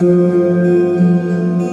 good.